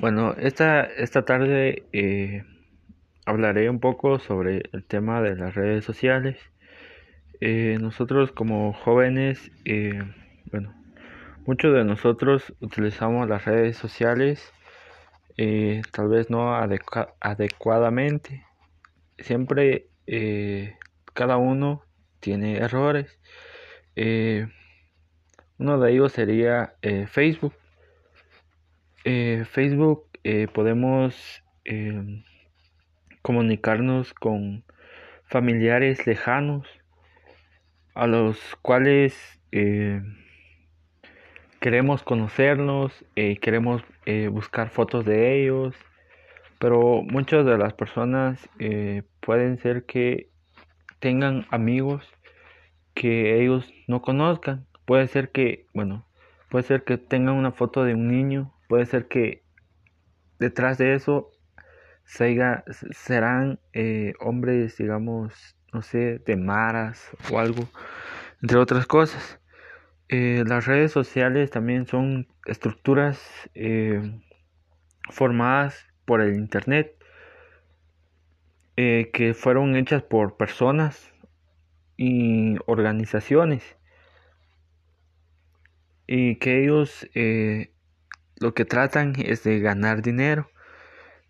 Bueno, esta, esta tarde eh, hablaré un poco sobre el tema de las redes sociales. Eh, nosotros como jóvenes, eh, bueno, muchos de nosotros utilizamos las redes sociales tal vez no adecuadamente. Siempre cada uno tiene errores. uno de ellos sería Facebook. Eh, Facebook eh, podemos em, comunicarnos con familiares lejanos a los cuales eh, queremos conocernos, queremos buscar fotos de ellos, pero muchas de las personas pueden ser que tengan amigos que ellos no conozcan. Puede ser que, bueno, puede ser que tengan una foto de un niño puede ser que detrás de eso serán eh, hombres, digamos, no sé, de maras o algo, entre otras cosas. Eh, las redes sociales también son estructuras eh, formadas por el Internet que fueron hechas por personas y organizaciones y que ellos lo que tratan es de ganar dinero,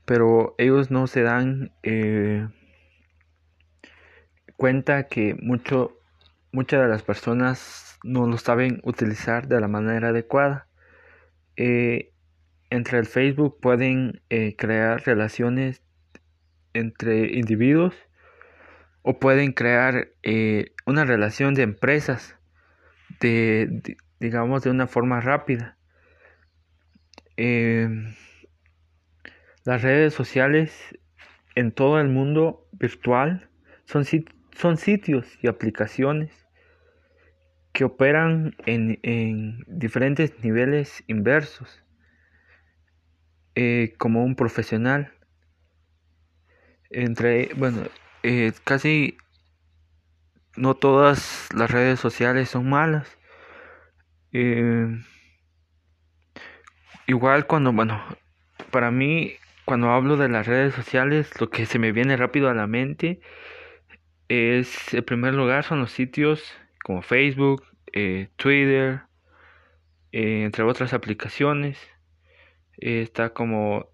pero ellos no se dan eh, cuenta que mucho, muchas de las personas no lo saben utilizar de la manera adecuada. Eh, entre el Facebook pueden eh, crear relaciones entre individuos o pueden crear una relación de empresas de, digamos de una forma rápida Em, las redes sociales en todo el mundo virtual son, son sitios y aplicaciones que operan en, diferentes niveles inversos eh, como un profesional. Entre bueno eh, casi no todas las redes sociales son malas. Em, Igual cuando, bueno, para mí, cuando hablo de las redes sociales, lo que se me viene rápido a la mente es, en primer lugar, son los sitios como Facebook, eh, Twitter, eh, entre otras aplicaciones. está como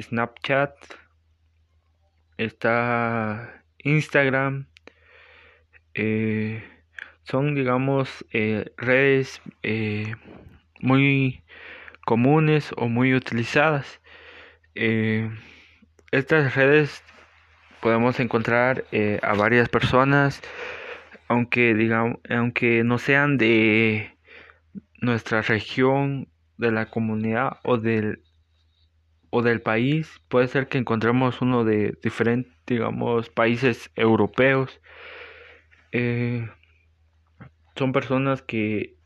Snapchat, está Instagram. Eh, son, digamos, redes muy comunes o muy utilizadas. Eh, estas redes podemos encontrar eh, a varias personas, aunque digamos, aunque no sean de nuestra región, de la comunidad o del o del país, puede ser que encontremos uno de diferentes, digamos, países europeos. Eh, son personas que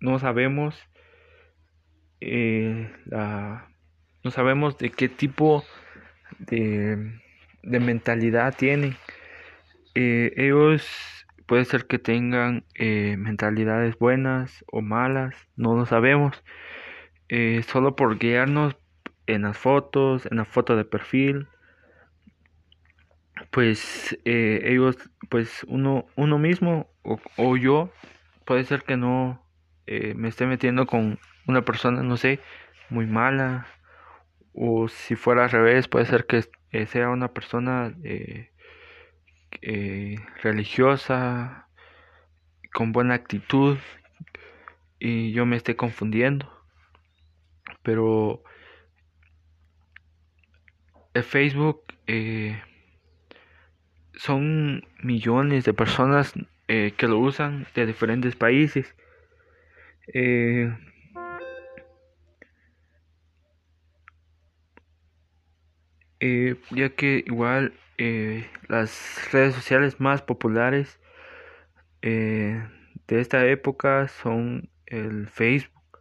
no sabemos eh, no sabemos de qué tipo de, mentalidad tienen. Eh, ellos puede ser que tengan eh, mentalidades buenas o malas, no lo sabemos. solo por guiarnos en las fotos, en la foto de perfil, pues ellos, pues uno, uno mismo o yo, puede ser que no me esté metiendo con una persona, no sé, muy mala, o si fuera al revés, puede ser que eh, sea una persona eh, eh, religiosa, con buena actitud, y yo me esté confundiendo. Pero Facebook son millones de personas que lo usan de diferentes países. Ya que igual eh, las redes sociales más populares eh, de esta época son el Facebook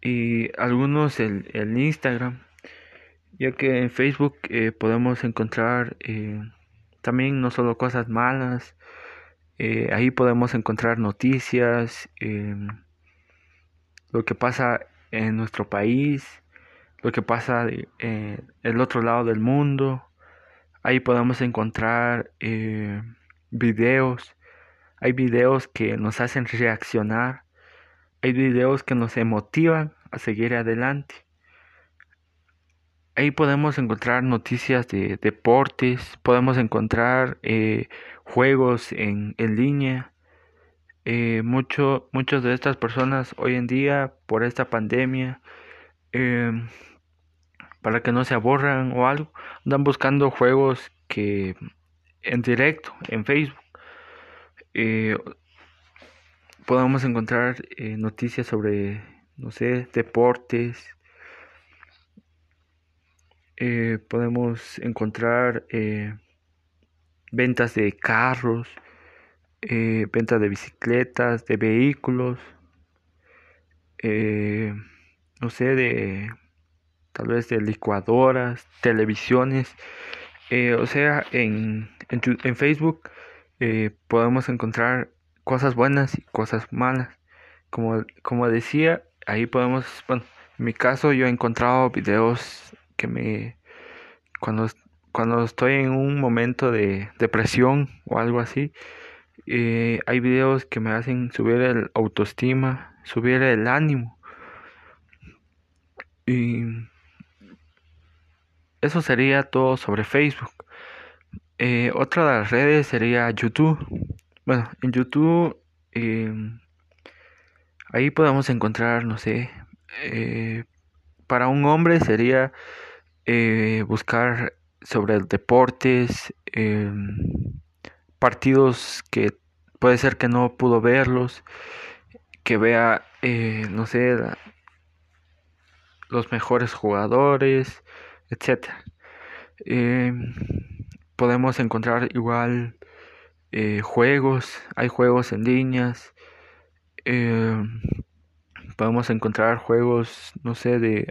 y algunos el, el Instagram ya que en Facebook podemos encontrar también no solo cosas malas ahí podemos encontrar noticias lo que pasa en nuestro país lo que pasa en eh, el otro lado del mundo. Ahí podemos encontrar eh, videos. Hay videos que nos hacen reaccionar. Hay videos que nos motivan a seguir adelante. Ahí podemos encontrar noticias de deportes, podemos encontrar eh, juegos en, en línea. Mucho, muchas de estas personas hoy en día, por esta pandemia, em, para que no se aborran o algo, andan buscando juegos que en directo, en Facebook. Eh, podemos encontrar eh, noticias sobre, no sé, deportes. Eh, podemos encontrar ventas de carros, ventas de bicicletas, de vehículos, no sé, de tal vez de licuadoras, televisiones. Eh, o sea, en, en, Facebook eh, podemos encontrar cosas buenas y cosas malas. Como, como decía, ahí podemos, bueno, en mi caso yo he encontrado videos que me, cuando, cuando estoy en un momento de depresión o algo así, eh, hay videos que me hacen subir el autoestima, subir el ánimo. Y eso sería todo sobre Facebook. Eh, otra de las redes sería YouTube. Bueno, en YouTube em, ahí podemos encontrar, no sé, eh, para un hombre sería eh, buscar sobre deportes, em, partidos que puede ser que no pudo verlos, que vea, no sé, los mejores jugadores, etcétera. Em, podemos encontrar igual eh, juegos, hay juegos en líneas. Em, podemos encontrar juegos, no sé, de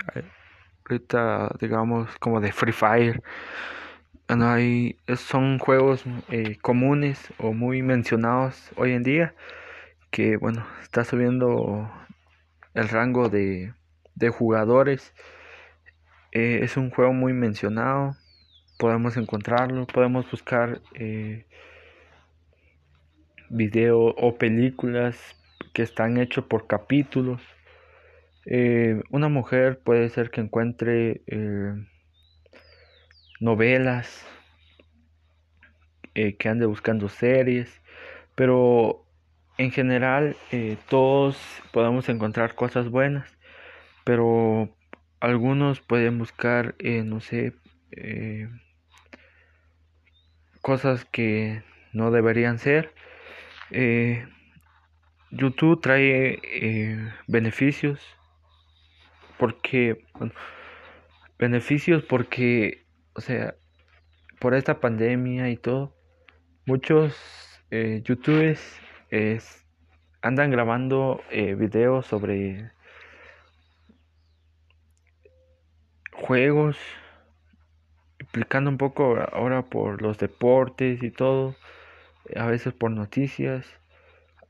ahorita digamos como de Free Fire. Bueno, hay, son juegos eh, comunes o muy mencionados hoy en día que bueno está subiendo el rango de, de jugadores eh, es un juego muy mencionado. Podemos encontrarlo. Podemos buscar eh, video o películas que están hechos por capítulos. Eh, una mujer puede ser que encuentre novelas, que ande buscando series, pero en general todos podemos encontrar cosas buenas, pero algunos pueden buscar, eh, no sé, eh, cosas que no deberían ser. Eh, YouTube trae beneficios porque, bueno, beneficios porque, o sea, por esta pandemia y todo, muchos youtubers andan grabando videos sobre juegos, explicando un poco ahora por los deportes y todo, a veces por noticias.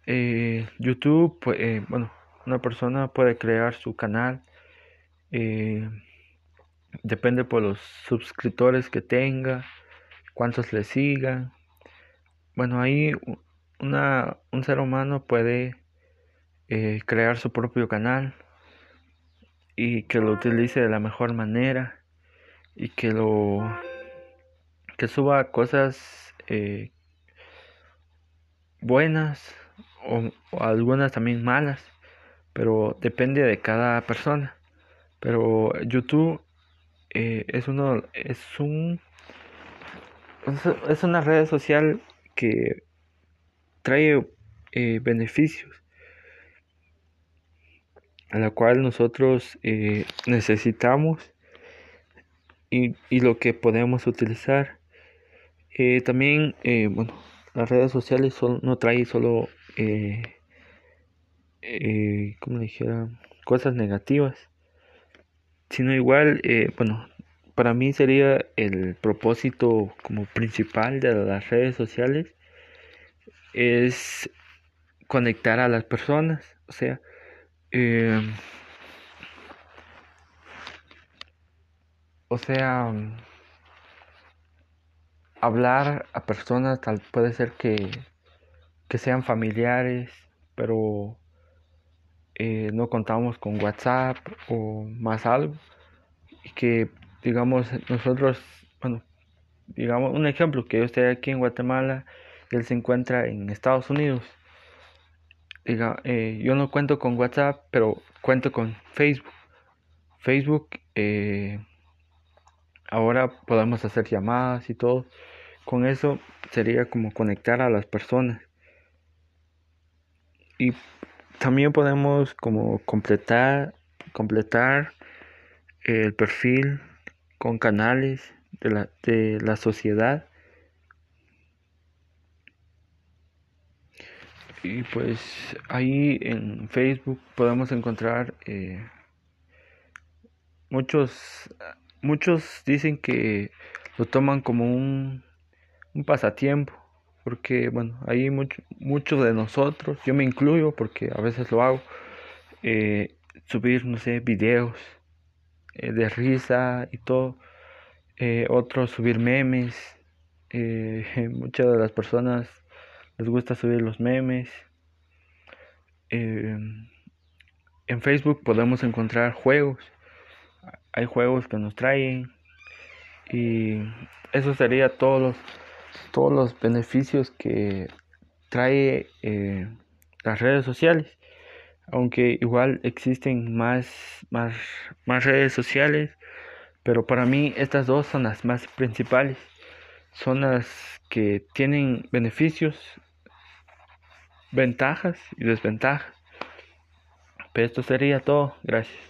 Eh, YouTube, pues, eh, bueno, una persona puede crear su canal, eh, depende por los suscriptores que tenga, cuántos le sigan. Bueno, ahí una, un ser humano puede crear su propio canal y que lo utilice de la mejor manera y que lo que suba cosas eh, buenas o, algunas también malas pero depende de cada persona. Pero YouTube eh, es uno es un es una red social que trae eh, beneficios a la cual nosotros eh, necesitamos y, y, lo que podemos utilizar. Eh, también, eh, bueno, las redes sociales no traen solo, como dijera, cosas negativas, sino igual, bueno, para mí sería el propósito como principal de las redes sociales es conectar a las personas, o sea, eh, o sea, hablar a personas tal puede ser que, que sean familiares, pero eh, no contamos con WhatsApp o más algo y que digamos nosotros, bueno, digamos un ejemplo que yo estoy aquí en Guatemala y él se encuentra en Estados Unidos. Diga, eh, yo no cuento con WhatsApp, pero cuento con Facebook. Facebook eh, ahora podemos hacer llamadas y todo. Con eso sería como conectar a las personas. Y también podemos como completar completar el perfil con canales de la, de la sociedad y pues ahí en Facebook podemos encontrar eh, muchos muchos dicen que lo toman como un, pasatiempo porque bueno ahí muchos muchos de nosotros yo me incluyo porque a veces lo hago eh, subir no sé videos eh, de risa y todo otros subir memes muchas de las personas les gusta subir los memes. Em, en Facebook podemos encontrar juegos. Hay juegos que nos traen. Y eso sería todos los, todos los beneficios que trae eh, las redes sociales. Aunque igual existen más, más, más redes sociales. Pero para mí estas dos son las más principales. Son las que tienen beneficios ventajas y desventajas. Pero esto sería todo. Gracias.